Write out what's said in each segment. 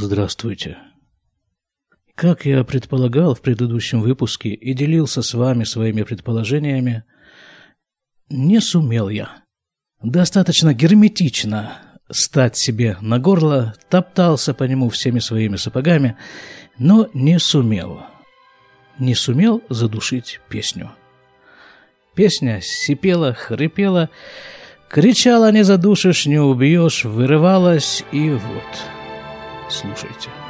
Здравствуйте. Как я предполагал в предыдущем выпуске и делился с вами своими предположениями, не сумел я. Достаточно герметично стать себе на горло, топтался по нему всеми своими сапогами, но не сумел. Не сумел задушить песню. Песня сипела, хрипела, кричала «Не задушишь, не убьешь», вырывалась, и вот. Слушайте.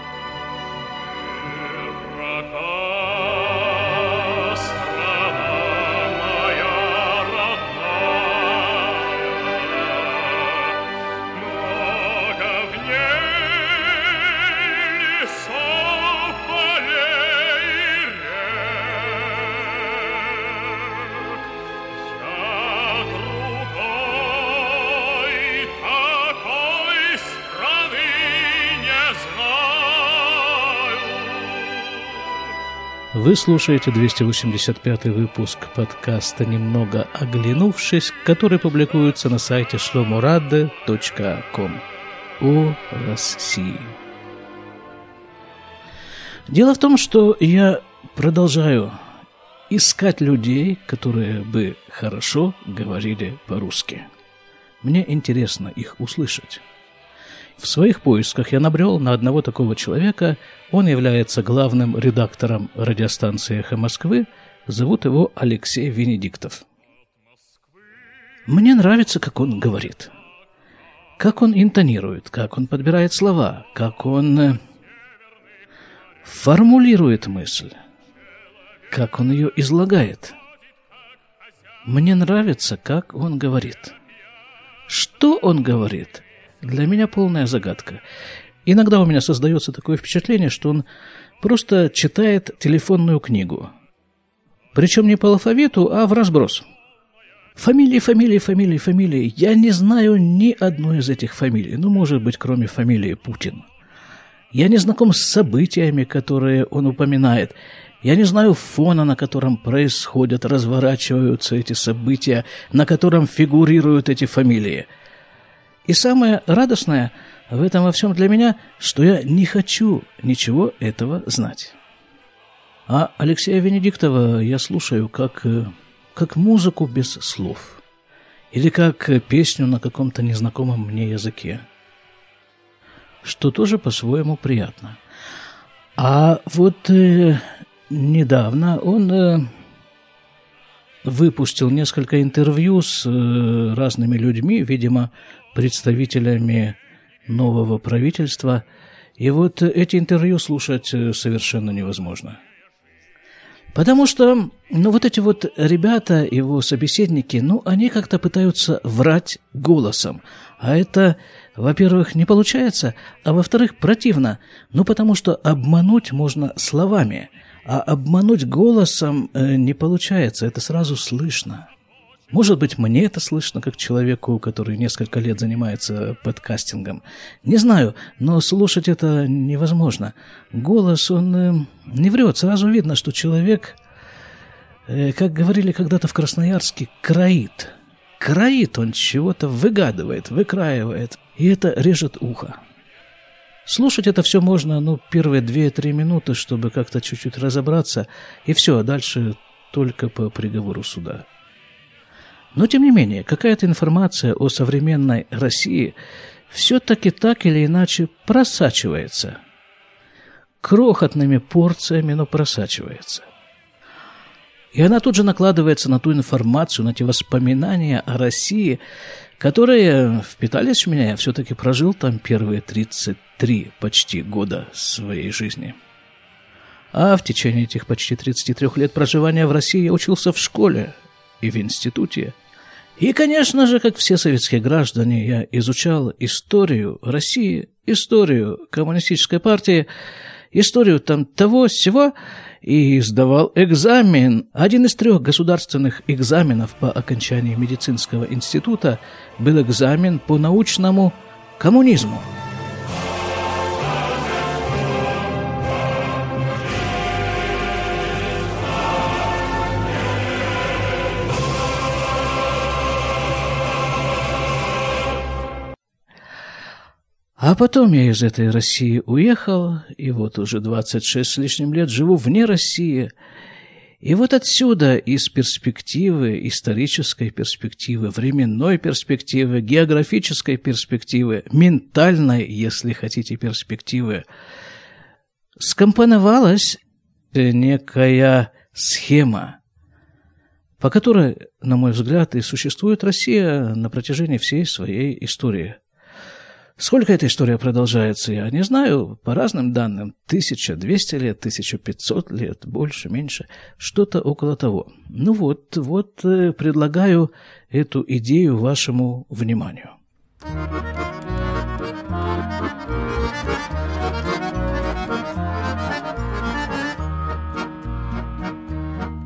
Вы слушаете 285 выпуск подкаста «Немного оглянувшись», который публикуется на сайте шломурадде.ком о России. Дело в том, что я продолжаю искать людей, которые бы хорошо говорили по-русски. Мне интересно их услышать. В своих поисках я набрел на одного такого человека. Он является главным редактором радиостанции «Эхо Москвы». Зовут его Алексей Венедиктов. Мне нравится, как он говорит. Как он интонирует, как он подбирает слова, как он э, формулирует мысль, как он ее излагает. Мне нравится, как он говорит. Что он говорит – для меня полная загадка. Иногда у меня создается такое впечатление, что он просто читает телефонную книгу. Причем не по алфавиту, а в разброс. Фамилии, фамилии, фамилии, фамилии. Я не знаю ни одной из этих фамилий. Ну, может быть, кроме фамилии Путин. Я не знаком с событиями, которые он упоминает. Я не знаю фона, на котором происходят, разворачиваются эти события, на котором фигурируют эти фамилии – и самое радостное в этом во всем для меня, что я не хочу ничего этого знать. А Алексея Венедиктова я слушаю как, э, как музыку без слов. Или как песню на каком-то незнакомом мне языке. Что тоже по-своему приятно. А вот э, недавно он э, выпустил несколько интервью с э, разными людьми, видимо, представителями нового правительства. И вот эти интервью слушать э, совершенно невозможно. Потому что, ну, вот эти вот ребята, его собеседники, ну, они как-то пытаются врать голосом. А это, во-первых, не получается, а во-вторых, противно. Ну, потому что обмануть можно словами, а обмануть голосом э, не получается, это сразу слышно. Может быть, мне это слышно, как человеку, который несколько лет занимается подкастингом. Не знаю, но слушать это невозможно. Голос, он э, не врет. Сразу видно, что человек, э, как говорили когда-то в Красноярске, кроит. Кроит он чего-то, выгадывает, выкраивает. И это режет ухо. Слушать это все можно, ну, первые две-три минуты, чтобы как-то чуть-чуть разобраться, и все, а дальше только по приговору суда. Но, тем не менее, какая-то информация о современной России все-таки так или иначе просачивается. Крохотными порциями, но просачивается. И она тут же накладывается на ту информацию, на те воспоминания о России, которые впитались в меня. Я все-таки прожил там первые 33 почти года своей жизни. А в течение этих почти 33 лет проживания в России я учился в школе и в институте. И, конечно же, как все советские граждане, я изучал историю России, историю коммунистической партии, историю там того всего и сдавал экзамен. Один из трех государственных экзаменов по окончании медицинского института был экзамен по научному коммунизму. А потом я из этой России уехал, и вот уже 26 с лишним лет живу вне России. И вот отсюда, из перспективы, исторической перспективы, временной перспективы, географической перспективы, ментальной, если хотите, перспективы, скомпоновалась некая схема, по которой, на мой взгляд, и существует Россия на протяжении всей своей истории. Сколько эта история продолжается, я не знаю. По разным данным, 1200 лет, 1500 лет, больше, меньше, что-то около того. Ну вот, вот э, предлагаю эту идею вашему вниманию.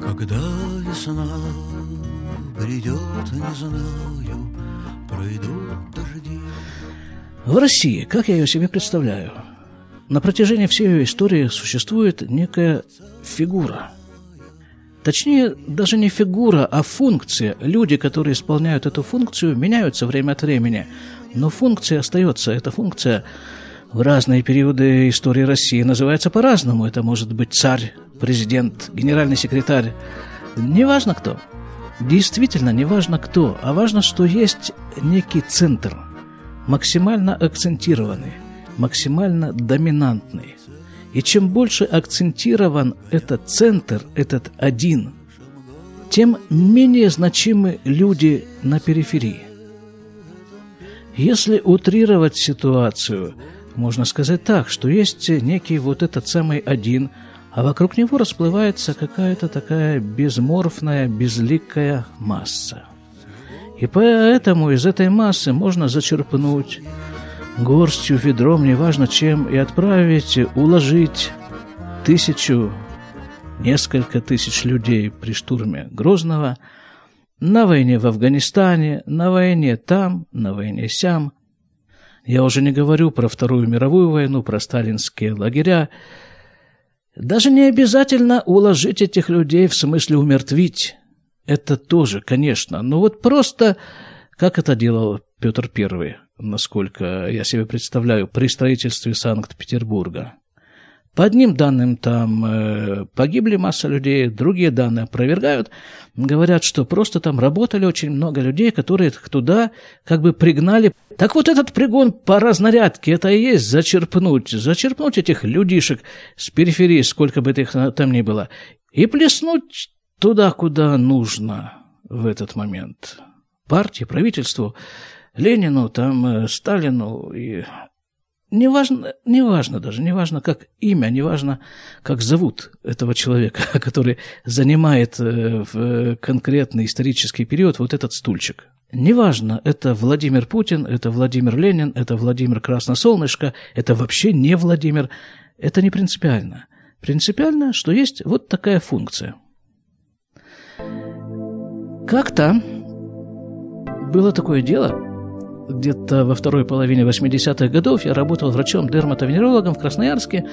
Когда весна придет, не знаю, пройдут дожди. В России, как я ее себе представляю, на протяжении всей ее истории существует некая фигура. Точнее, даже не фигура, а функция. Люди, которые исполняют эту функцию, меняются время от времени. Но функция остается. Эта функция в разные периоды истории России называется по-разному. Это может быть царь, президент, генеральный секретарь. Неважно кто. Действительно, неважно кто, а важно, что есть некий центр, максимально акцентированный, максимально доминантный. И чем больше акцентирован этот центр, этот один, тем менее значимы люди на периферии. Если утрировать ситуацию, можно сказать так, что есть некий вот этот самый один – а вокруг него расплывается какая-то такая безморфная, безликая масса. И поэтому из этой массы можно зачерпнуть горстью, ведром, неважно чем, и отправить, уложить тысячу, несколько тысяч людей при штурме Грозного на войне в Афганистане, на войне там, на войне сям. Я уже не говорю про Вторую мировую войну, про сталинские лагеря, даже не обязательно уложить этих людей в смысле умертвить. Это тоже, конечно. Но вот просто, как это делал Петр I, насколько я себе представляю, при строительстве Санкт-Петербурга. По одним данным там э, погибли масса людей, другие данные опровергают. Говорят, что просто там работали очень много людей, которые туда как бы пригнали. Так вот этот пригон по разнарядке, это и есть зачерпнуть. Зачерпнуть этих людишек с периферии, сколько бы их там ни было, и плеснуть туда, куда нужно в этот момент. Партии, правительству, Ленину, там, э, Сталину и Неважно, неважно даже, неважно как имя, неважно как зовут этого человека, который занимает э, в конкретный исторический период вот этот стульчик. Неважно, это Владимир Путин, это Владимир Ленин, это Владимир Красносолнышко, это вообще не Владимир. Это не принципиально. Принципиально, что есть вот такая функция. Как-то было такое дело – где-то во второй половине 80-х годов я работал врачом-дерматовенерологом в Красноярске,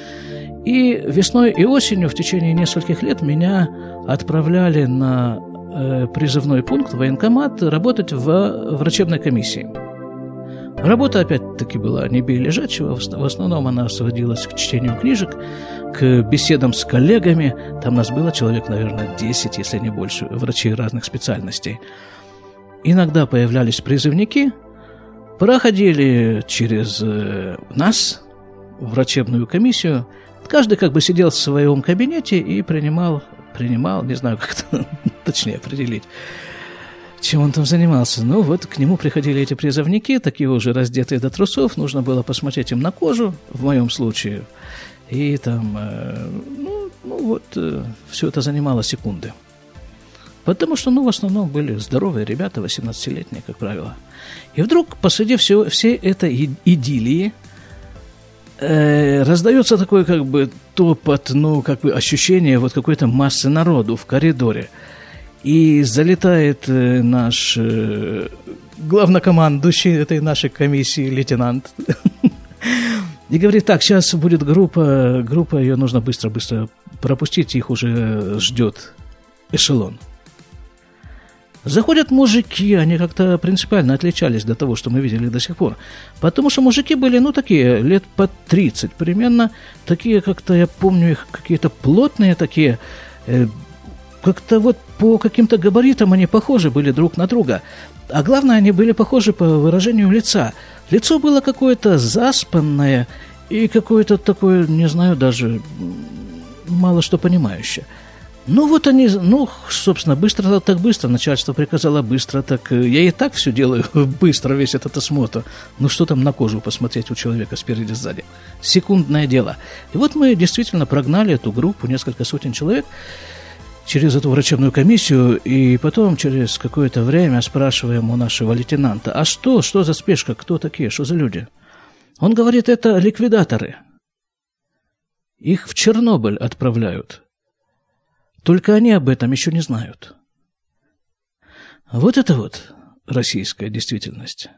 и весной и осенью в течение нескольких лет меня отправляли на э, призывной пункт, военкомат, работать в врачебной комиссии. Работа, опять-таки, была не бей лежачего, в основном она сводилась к чтению книжек, к беседам с коллегами. Там нас было человек, наверное, 10, если не больше, врачей разных специальностей. Иногда появлялись призывники – проходили через э, нас, врачебную комиссию. Каждый как бы сидел в своем кабинете и принимал, принимал, не знаю, как это точнее определить, чем он там занимался. Ну, вот к нему приходили эти призывники, такие уже раздетые до трусов, нужно было посмотреть им на кожу, в моем случае, и там, э, ну, ну вот, э, все это занимало секунды. Потому что, ну, в основном были здоровые ребята, 18-летние, как правило. И вдруг посреди всего, всей этой идиллии э, раздается такое как бы топот, ну, как бы ощущение вот какой-то массы народу в коридоре. И залетает э, наш э, главнокомандующий этой нашей комиссии, лейтенант, и говорит, так, сейчас будет группа, группа, ее нужно быстро-быстро пропустить, их уже ждет эшелон. Заходят мужики, они как-то принципиально отличались до того, что мы видели до сих пор. Потому что мужики были, ну, такие, лет по 30 примерно, такие как-то, я помню их, какие-то плотные такие, э, как-то вот по каким-то габаритам они похожи были друг на друга. А главное, они были похожи по выражению лица. Лицо было какое-то заспанное и какое-то такое, не знаю, даже мало что понимающее. Ну вот они, ну, собственно, быстро так быстро, начальство приказало быстро, так э, я и так все делаю быстро, весь этот осмотр. Ну что там на кожу посмотреть у человека спереди, сзади? Секундное дело. И вот мы действительно прогнали эту группу, несколько сотен человек, через эту врачебную комиссию, и потом через какое-то время спрашиваем у нашего лейтенанта, а что, что за спешка, кто такие, что за люди? Он говорит, это ликвидаторы. Их в Чернобыль отправляют. Только они об этом еще не знают. Вот это вот российская действительность.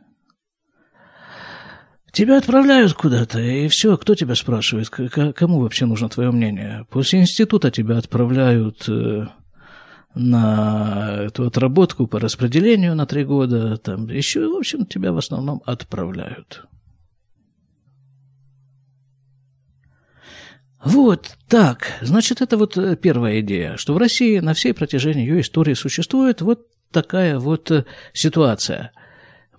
Тебя отправляют куда-то, и все, кто тебя спрашивает, кому вообще нужно твое мнение? После института тебя отправляют э, на эту отработку по распределению на три года, там еще, в общем, тебя в основном отправляют. Вот так. Значит, это вот э, первая идея, что в России на всей протяжении ее истории существует вот такая вот э, ситуация.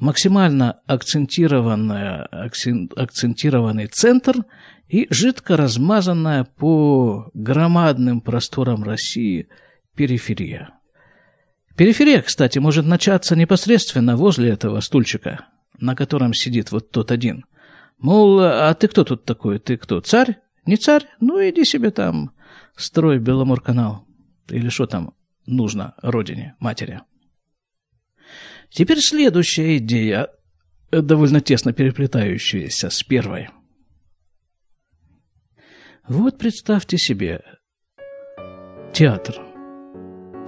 Максимально акцентированный центр и жидко размазанная по громадным просторам России периферия. Периферия, кстати, может начаться непосредственно возле этого стульчика, на котором сидит вот тот один. Мол, а ты кто тут такой? Ты кто, царь? Не царь? Ну, иди себе там, строй Беломор-канал. Или что там нужно родине, матери. Теперь следующая идея, довольно тесно переплетающаяся с первой. Вот представьте себе театр.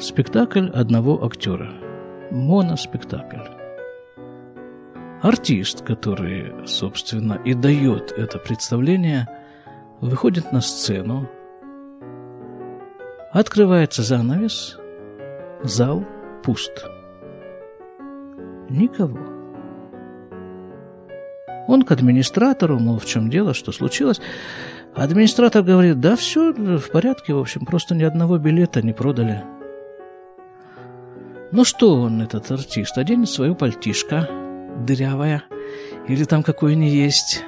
Спектакль одного актера. Моноспектакль. Артист, который, собственно, и дает это представление – выходит на сцену, открывается занавес, зал пуст. Никого. Он к администратору, мол, в чем дело, что случилось. Администратор говорит, да все в порядке, в общем, просто ни одного билета не продали. Ну что он, этот артист, оденет свою пальтишко, дырявая, или там какое ни есть,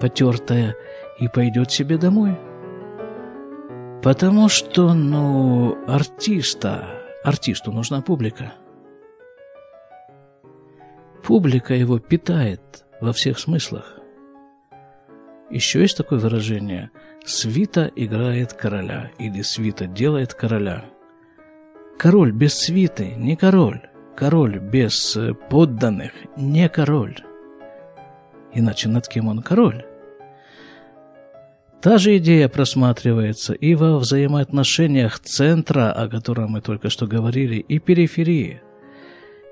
потертое, и пойдет себе домой. Потому что, ну, артиста, артисту нужна публика. Публика его питает во всех смыслах. Еще есть такое выражение «свита играет короля» или «свита делает короля». Король без свиты не король, король без подданных не король. Иначе над кем он король? Та же идея просматривается и во взаимоотношениях центра, о котором мы только что говорили, и периферии.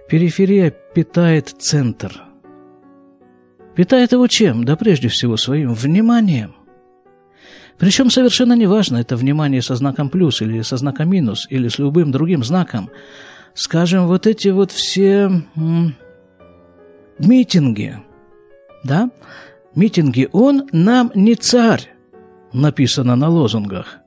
Периферия питает центр. Питает его чем? Да прежде всего своим вниманием. Причем совершенно неважно, это внимание со знаком плюс или со знаком минус, или с любым другим знаком. Скажем, вот эти вот все митинги, да, митинги, он нам не царь, написано на лозунгах.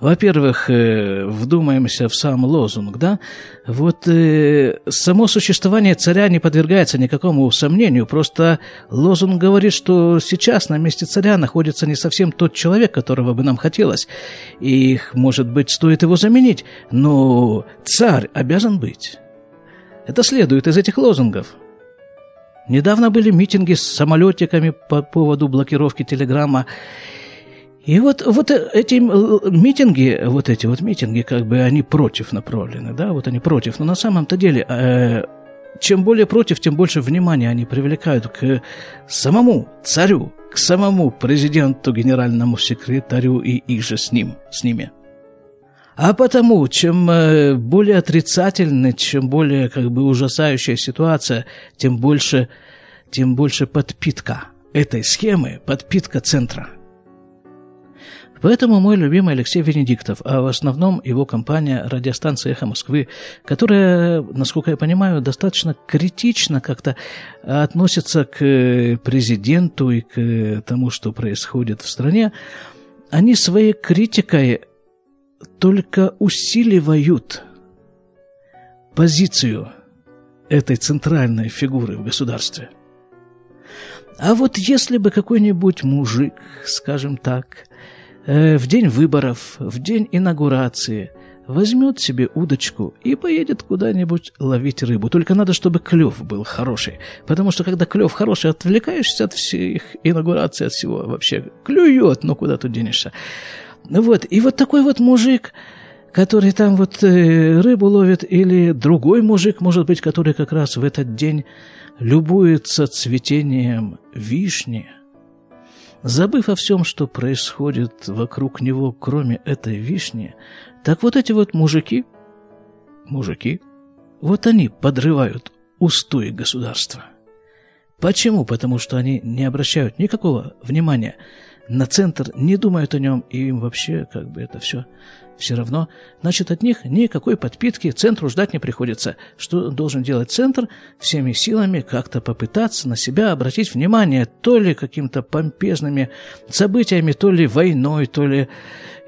Во-первых, э, вдумаемся в сам лозунг, да? Вот э, само существование царя не подвергается никакому сомнению, просто лозунг говорит, что сейчас на месте царя находится не совсем тот человек, которого бы нам хотелось, и, может быть, стоит его заменить, но царь обязан быть. Это следует из этих лозунгов. Недавно были митинги с самолетиками по поводу блокировки телеграмма, и вот, вот эти митинги, вот эти вот митинги, как бы они против направлены, да, вот они против. Но на самом-то деле, э, чем более против, тем больше внимания они привлекают к самому царю, к самому президенту, генеральному секретарю и их же с ним, с ними. А потому, чем э, более отрицательный, чем более как бы ужасающая ситуация, тем больше, тем больше подпитка этой схемы, подпитка центра – Поэтому мой любимый Алексей Венедиктов, а в основном его компания радиостанция «Эхо Москвы», которая, насколько я понимаю, достаточно критично как-то относится к президенту и к тому, что происходит в стране, они своей критикой только усиливают позицию этой центральной фигуры в государстве. А вот если бы какой-нибудь мужик, скажем так, э, в день выборов, в день инаугурации возьмет себе удочку и поедет куда-нибудь ловить рыбу. Только надо, чтобы клев был хороший. Потому что когда клев хороший, отвлекаешься от всех инаугураций, от всего вообще. Клюет, но куда тут денешься. Вот. И вот такой вот мужик, который там вот э, рыбу ловит, или другой мужик, может быть, который как раз в этот день любуется цветением вишни, забыв о всем, что происходит вокруг него, кроме этой вишни, так вот эти вот мужики, мужики, вот они подрывают устои государства. Почему? Потому что они не обращают никакого внимания на центр, не думают о нем, и им вообще как бы это все все равно, значит, от них никакой подпитки центру ждать не приходится. Что должен делать центр? Всеми силами как-то попытаться на себя обратить внимание то ли какими-то помпезными событиями, то ли войной, то ли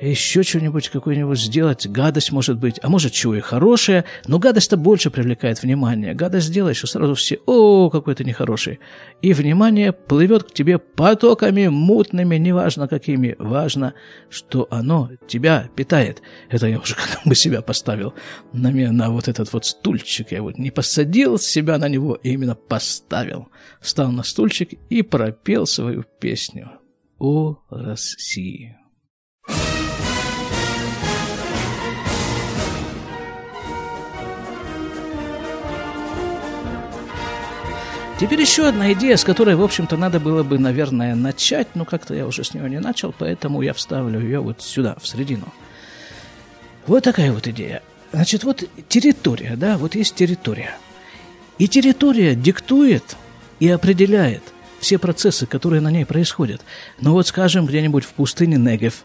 еще что-нибудь какую-нибудь сделать, гадость может быть, а может чего и хорошее, но гадость-то больше привлекает внимание. Гадость сделаешь, и сразу все, о, какой ты нехороший. И внимание плывет к тебе потоками мутными, неважно какими, важно, что оно тебя питает. Это я уже как бы себя поставил на, меня, на вот этот вот стульчик. Я вот не посадил себя на него, а именно поставил. Встал на стульчик и пропел свою песню о России. Теперь еще одна идея, с которой, в общем-то, надо было бы, наверное, начать, но как-то я уже с нее не начал, поэтому я вставлю ее вот сюда, в середину. Вот такая вот идея. Значит, вот территория, да, вот есть территория. И территория диктует и определяет все процессы, которые на ней происходят. Но вот, скажем, где-нибудь в пустыне Негев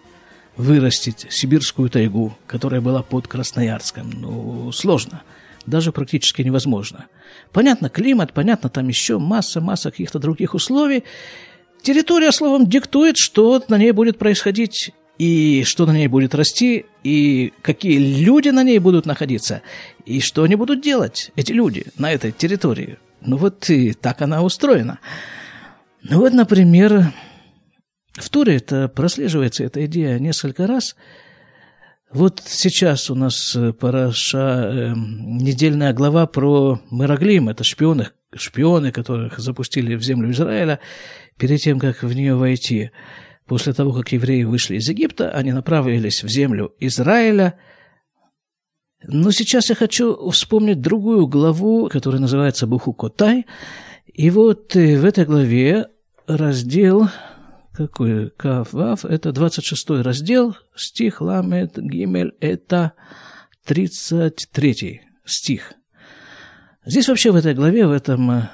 вырастить сибирскую тайгу, которая была под Красноярском, ну, сложно – даже практически невозможно. Понятно, климат, понятно, там еще масса-масса каких-то других условий. Территория, словом, диктует, что на ней будет происходить и что на ней будет расти, и какие люди на ней будут находиться, и что они будут делать, эти люди, на этой территории. Ну вот и так она устроена. Ну вот, например, в Туре это прослеживается эта идея несколько раз – вот сейчас у нас э, параша, э, недельная глава про Мераглим, это шпионы, шпионы, которых запустили в землю Израиля перед тем, как в нее войти. После того, как евреи вышли из Египта, они направились в землю Израиля. Но сейчас я хочу вспомнить другую главу, которая называется Буху Котай. И вот э, в этой главе раздел какой? Кав, Вав, это 26 раздел, стих Ламед Гимель, это 33 стих. Здесь вообще в этой главе, в этом,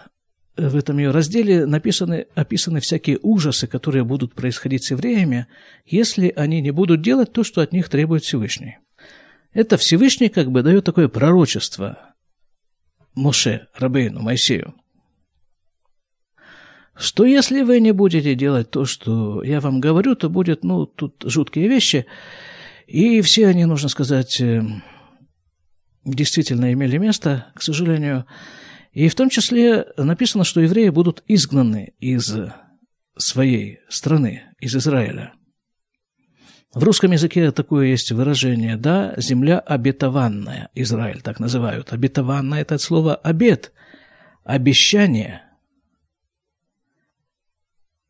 в этом ее разделе написаны, описаны всякие ужасы, которые будут происходить с евреями, если они не будут делать то, что от них требует Всевышний. Это Всевышний как бы дает такое пророчество Моше, Рабейну, Моисею что если вы не будете делать то, что я вам говорю, то будет, ну, тут жуткие вещи, и все они, нужно сказать, э, действительно имели место, к сожалению. И в том числе написано, что евреи будут изгнаны из своей страны, из Израиля. В русском языке такое есть выражение, да, земля обетованная, Израиль так называют. Обетованная – это слово обет, обещание –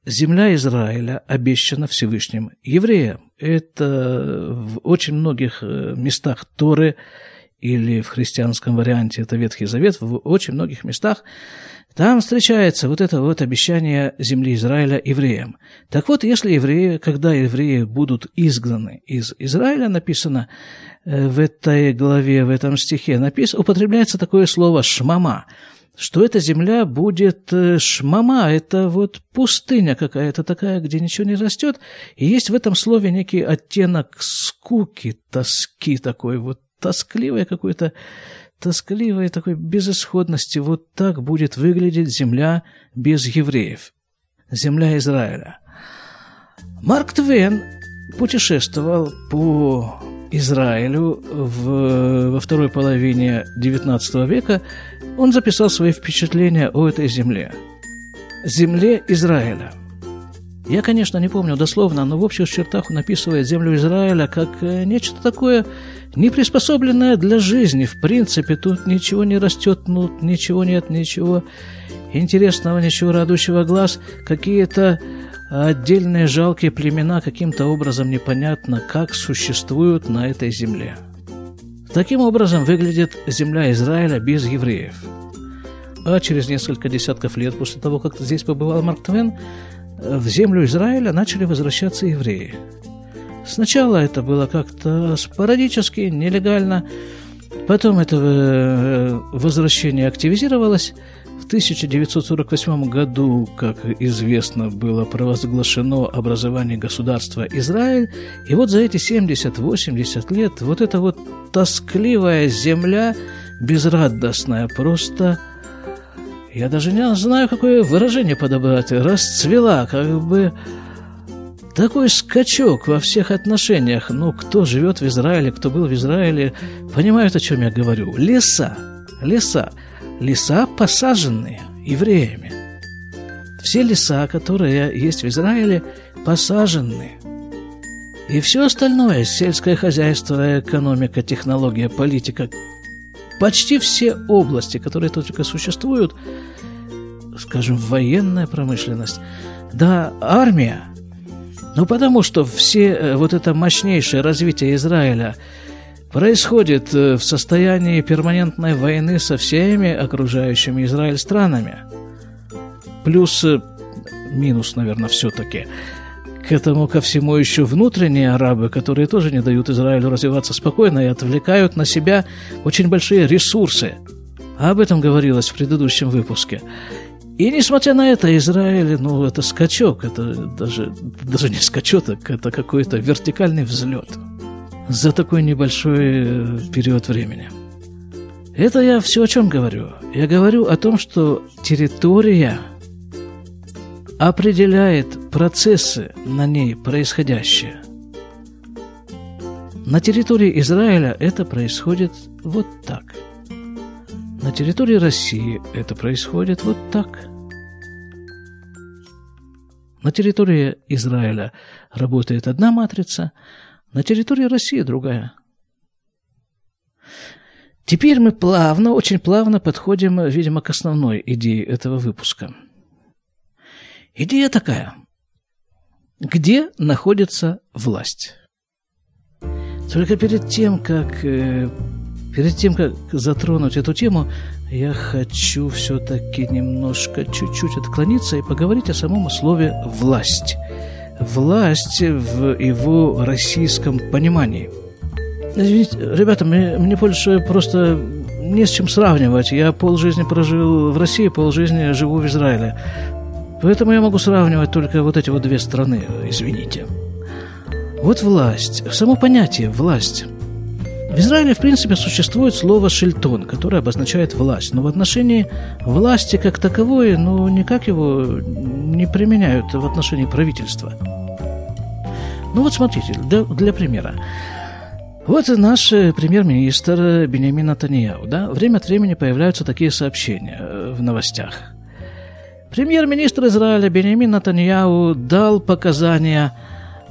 Земля Израиля обещана Всевышним евреям. Это в очень многих э, местах Торы или в христианском варианте это Ветхий Завет, в очень многих местах там встречается вот это вот обещание земли Израиля евреям. Так вот, если евреи, когда евреи будут изгнаны из Израиля, написано э, в этой главе, в этом стихе, написано, употребляется такое слово «шмама», что эта земля будет э, шмама, это вот пустыня какая-то такая, где ничего не растет, и есть в этом слове некий оттенок скуки, тоски такой, вот тоскливое какое-то, тоскливой такой безысходности. Вот так будет выглядеть земля без евреев, земля Израиля. Марк Твен путешествовал по Израилю в, во второй половине XIX века, он записал свои впечатления о этой земле. Земле Израиля. Я, конечно, не помню дословно, но в общих чертах он описывает землю Израиля как э, нечто такое неприспособленное для жизни. В принципе, тут ничего не растет, ну, ничего нет, ничего интересного, ничего радующего глаз. Какие-то отдельные жалкие племена каким-то образом непонятно, как существуют на этой земле. Таким образом выглядит земля Израиля без евреев. А через несколько десятков лет после того, как здесь побывал Марк Твен, в землю Израиля начали возвращаться евреи. Сначала это было как-то спорадически, нелегально, потом это э, возвращение активизировалось – в 1948 году, как известно, было провозглашено образование государства Израиль, и вот за эти 70-80 лет вот эта вот тоскливая земля, безрадостная, просто, я даже не знаю, какое выражение подобрать, расцвела, как бы такой скачок во всех отношениях. Ну, кто живет в Израиле, кто был в Израиле, понимают, о чем я говорю. Леса, леса леса, посаженные евреями. Все леса, которые есть в Израиле, посажены. И все остальное – сельское хозяйство, экономика, технология, политика – почти все области, которые только существуют, скажем, военная промышленность, да, армия, ну, потому что все э, вот это мощнейшее развитие Израиля – происходит э, в состоянии перманентной войны со всеми окружающими Израиль странами. Плюс, э, минус, наверное, все-таки, к этому ко всему еще внутренние арабы, которые тоже не дают Израилю развиваться спокойно и отвлекают на себя очень большие ресурсы. Об этом говорилось в предыдущем выпуске. И несмотря на это, Израиль, ну, это скачок, это даже, даже не скачок, это какой-то вертикальный взлет за такой небольшой э, период времени. Это я все о чем говорю? Я говорю о том, что территория определяет процессы на ней происходящие. На территории Израиля это происходит вот так. На территории России это происходит вот так. На территории Израиля работает одна матрица – на территории России другая. Теперь мы плавно, очень плавно подходим, видимо, к основной идее этого выпуска. Идея такая. Где находится власть? Только перед тем, как, э, перед тем, как затронуть эту тему, я хочу все-таки немножко, чуть-чуть отклониться и поговорить о самом слове «власть» власть в его российском понимании. Извините, ребята, мне, мне больше просто не с чем сравнивать. Я полжизни прожил в России, полжизни живу в Израиле. Поэтому я могу сравнивать только вот эти вот две страны, извините. Вот власть, само понятие «власть». В Израиле, в принципе, существует слово «шельтон», которое обозначает власть. Но в отношении власти как таковой, ну, никак его не применяют в отношении правительства. Ну вот смотрите, для, для примера. Вот наш премьер-министр Бенямин Натаньяу, да, время от времени появляются такие сообщения э, в новостях. Премьер-министр Израиля Бенямин Натаньяу дал показания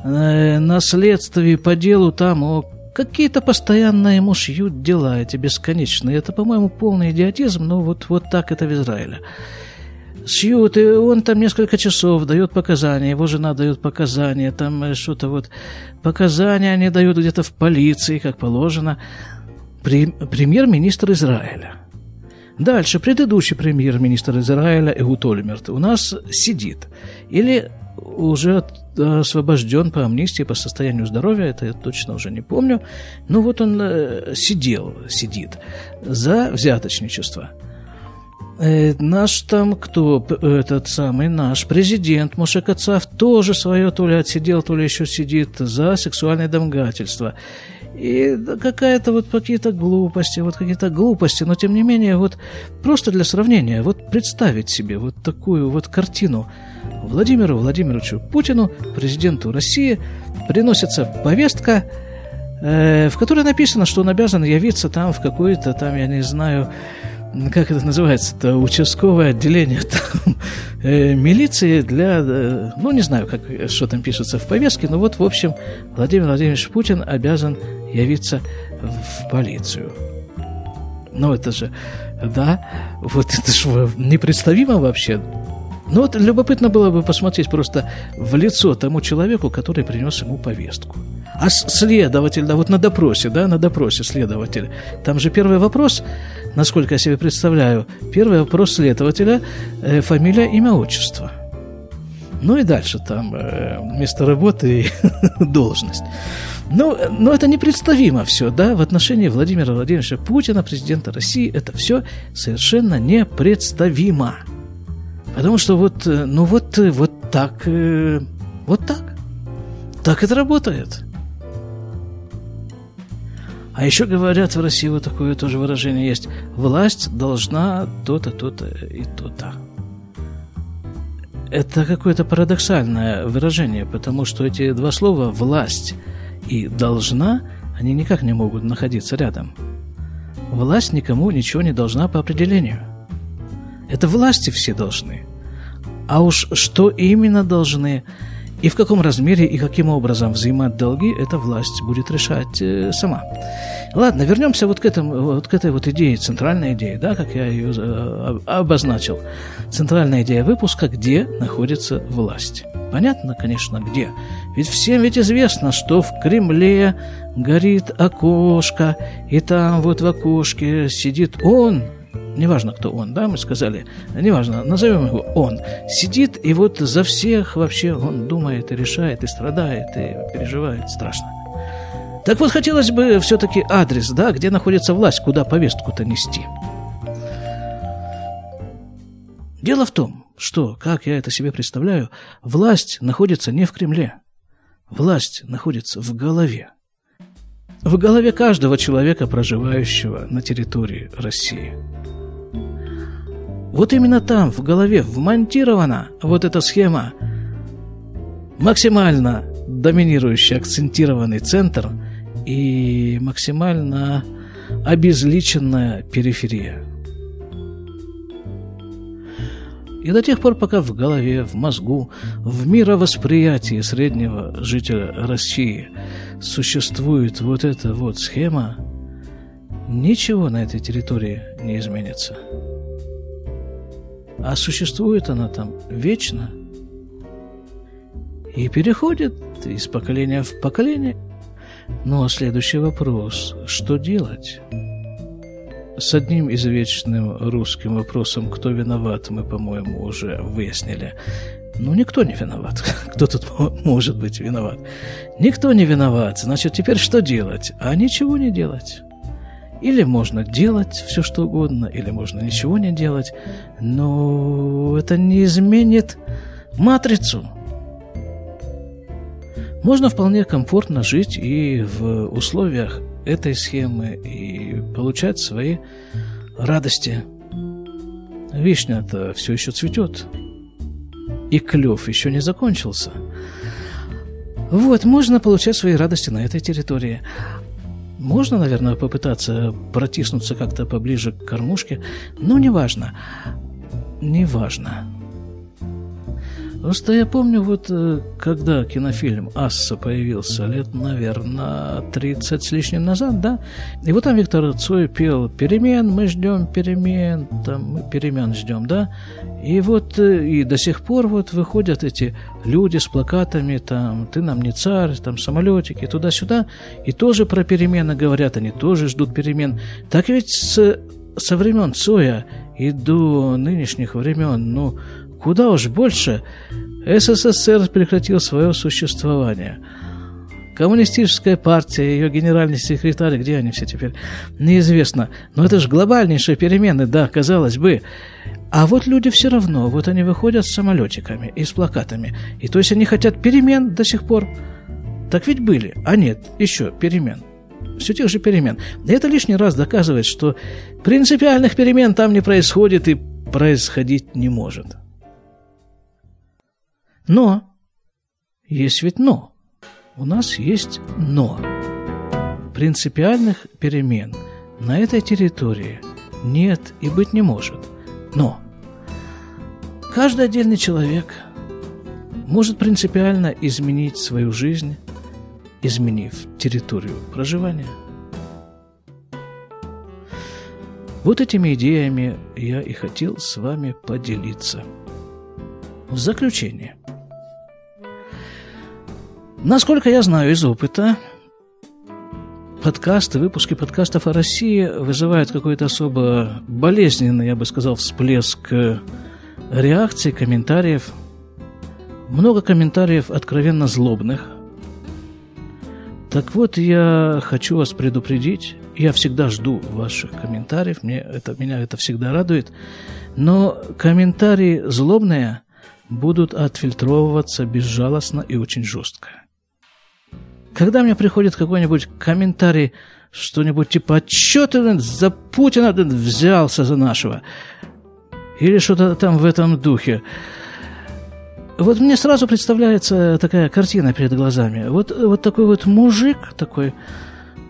э, на следствии по делу там о Какие-то постоянно ему шьют дела эти бесконечные. Это, по-моему, полный идиотизм, но вот, вот так это в Израиле. Шьют, и он там несколько часов дает показания, его жена дает показания, там э, что-то вот показания они дают где-то в полиции, как положено. Премьер-министр Израиля. Дальше, предыдущий премьер-министр Израиля Эгут Ольмерт у нас сидит. Или уже освобожден по амнистии по состоянию здоровья, это я точно уже не помню. Ну вот он э, сидел, сидит за взяточничество. Э, наш там кто, этот самый наш президент Мушекацав тоже свое то ли отсидел, то ли еще сидит за сексуальное домогательство. И какая-то вот какие-то глупости, вот какие-то глупости, но тем не менее, вот просто для сравнения, вот представить себе вот такую вот картину. Владимиру Владимировичу Путину, президенту России, приносится повестка, э, в которой написано, что он обязан явиться там в какой-то там, я не знаю, как это называется, это участковое отделение там, э, милиции для, э, ну, не знаю, как, что там пишется в повестке, но вот, в общем, Владимир Владимирович Путин обязан явиться в полицию. Ну, это же, да, вот это же непредставимо вообще. Ну, вот любопытно было бы посмотреть просто в лицо тому человеку, который принес ему повестку. А следователь, да, вот на допросе, да, на допросе следователь. Там же первый вопрос, насколько я себе представляю, первый вопрос следователя э, – фамилия, имя, отчество. Ну и дальше там э, место работы и должность. Ну, но это непредставимо все, да, в отношении Владимира Владимировича Путина, президента России, это все совершенно непредставимо. Потому что вот, э, ну вот, э, вот так, э, вот так. Так это работает. А еще говорят в России вот такое тоже выражение есть. Власть должна то-то, то-то и то-то. Это какое-то парадоксальное выражение, потому что эти два слова «власть» и «должна» они никак не могут находиться рядом. Власть никому ничего не должна по определению. Это власти все должны. А уж что именно должны, и в каком размере и каким образом взимать долги, эта власть будет решать э, сама. Ладно, вернемся вот к, этому, вот к этой вот идее, центральной идее, да, как я ее э, обозначил. Центральная идея выпуска, где находится власть. Понятно, конечно, где. Ведь всем ведь известно, что в Кремле горит окошко, и там вот в окошке сидит он, неважно, кто он, да, мы сказали, неважно, назовем его он, сидит и вот за всех вообще он думает и решает, и страдает, и переживает страшно. Так вот, хотелось бы все-таки адрес, да, где находится власть, куда повестку-то нести. Дело в том, что, как я это себе представляю, власть находится не в Кремле. Власть находится в голове. В голове каждого человека, проживающего на территории России – вот именно там, в голове, вмонтирована вот эта схема. Максимально доминирующий, акцентированный центр и максимально обезличенная периферия. И до тех пор, пока в голове, в мозгу, в мировосприятии среднего жителя России существует вот эта вот схема, ничего на этой территории не изменится. А существует она там вечно и переходит из поколения в поколение. Ну а следующий вопрос – что делать? С одним извечным русским вопросом «кто виноват?» мы, по-моему, уже выяснили. Ну, никто не виноват. Кто тут может быть виноват? Никто не виноват. Значит, теперь что делать? А ничего не делать. Или можно делать все, что угодно, или можно ничего не делать, но это не изменит матрицу. Можно вполне комфортно жить и в условиях этой схемы и получать свои радости. Вишня-то все еще цветет, и клев еще не закончился. Вот, можно получать свои радости на этой территории. Можно, наверное, попытаться протиснуться как-то поближе к кормушке, но неважно. Неважно. Просто я помню, вот э, когда кинофильм «Асса» появился лет, наверное, 30 с лишним назад, да, и вот там Виктор Цой пел «Перемен, мы ждем перемен», там мы перемен ждем, да, и вот э, и до сих пор вот выходят эти люди с плакатами, там «Ты нам не царь», там самолетики, туда-сюда, и тоже про перемены говорят, они тоже ждут перемен. Так ведь с, со времен Цоя и до нынешних времен, ну, Куда уж больше СССР прекратил свое существование. коммунистическая партия, ее генеральный секретарь, где они все теперь, неизвестно. Но это же глобальнейшие перемены, да, казалось бы. А вот люди все равно, вот они выходят с самолетиками и с плакатами. И то есть они хотят перемен до сих пор. Так ведь были, а нет, еще перемен. Все тех же перемен. И это лишний раз доказывает, что принципиальных перемен там не происходит и происходить не может. Но, есть ведь но. У нас есть но. Принципиальных перемен на этой территории нет и быть не может. Но каждый отдельный человек может принципиально изменить свою жизнь, изменив территорию проживания. Вот этими идеями я и хотел с вами поделиться. В заключение. Насколько я знаю из опыта, подкасты, выпуски подкастов о России вызывают какой-то особо болезненный, я бы сказал, всплеск реакций, комментариев. Много комментариев откровенно злобных. Так вот, я хочу вас предупредить. Я всегда жду ваших комментариев, мне это, меня это всегда радует. Но комментарии злобные будут отфильтровываться безжалостно и очень жестко. Когда мне приходит какой-нибудь комментарий, что-нибудь типа «А чё ты за Путина взялся за нашего?» или что-то там в этом духе, вот мне сразу представляется такая картина перед глазами. Вот, вот такой вот мужик такой,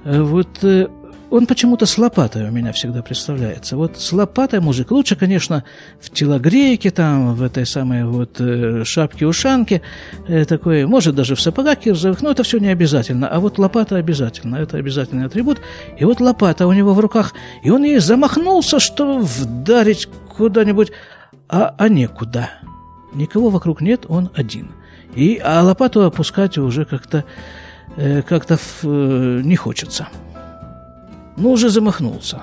э, вот э, он почему-то с лопатой у меня всегда представляется. Вот с лопатой мужик. Лучше, конечно, в телогрейке, там, в этой самой вот э, шапке-ушанке, э, такой, может, даже в сапогах кирзовых, но это все не обязательно. А вот лопата обязательно, это обязательный атрибут. И вот лопата у него в руках, и он ей замахнулся, чтобы вдарить куда-нибудь, а, а некуда. Никого вокруг нет, он один. И, а лопату опускать уже как-то э, как-то э, не хочется но уже замахнулся.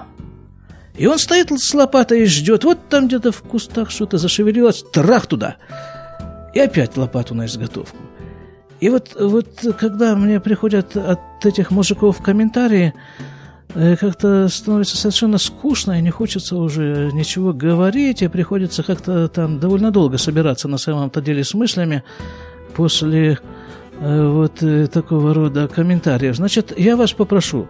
И он стоит с лопатой и ждет. Вот там где-то в кустах что-то зашевелилось. Трах туда. И опять лопату на изготовку. И вот, вот когда мне приходят от этих мужиков комментарии, как-то становится совершенно скучно, и не хочется уже ничего говорить, и приходится как-то там довольно долго собираться на самом-то деле с мыслями после э, вот э, такого рода комментариев. Значит, я вас попрошу,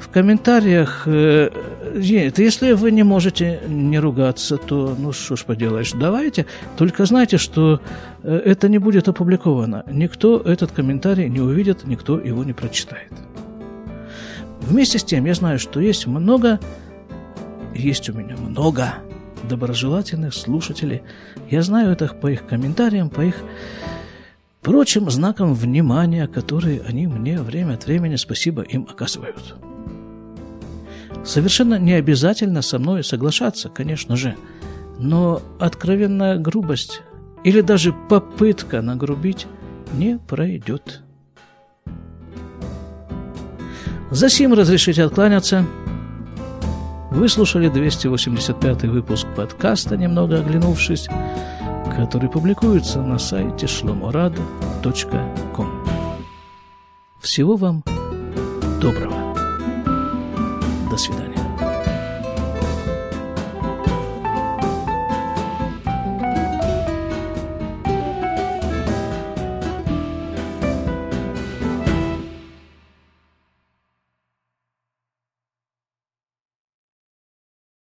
в комментариях, э, если вы не можете не ругаться, то ну что ж поделаешь, давайте. Только знайте, что э, это не будет опубликовано. Никто этот комментарий не увидит, никто его не прочитает. Вместе с тем я знаю, что есть много, есть у меня много доброжелательных слушателей. Я знаю это по их комментариям, по их прочим знакам внимания, которые они мне время от времени, спасибо им оказывают. Совершенно не обязательно со мной соглашаться, конечно же, но откровенная грубость или даже попытка нагрубить не пройдет. За сим разрешите откланяться. Вы слушали 285 выпуск подкаста «Немного оглянувшись», который публикуется на сайте shlomorad.com. Всего вам доброго. До свидания.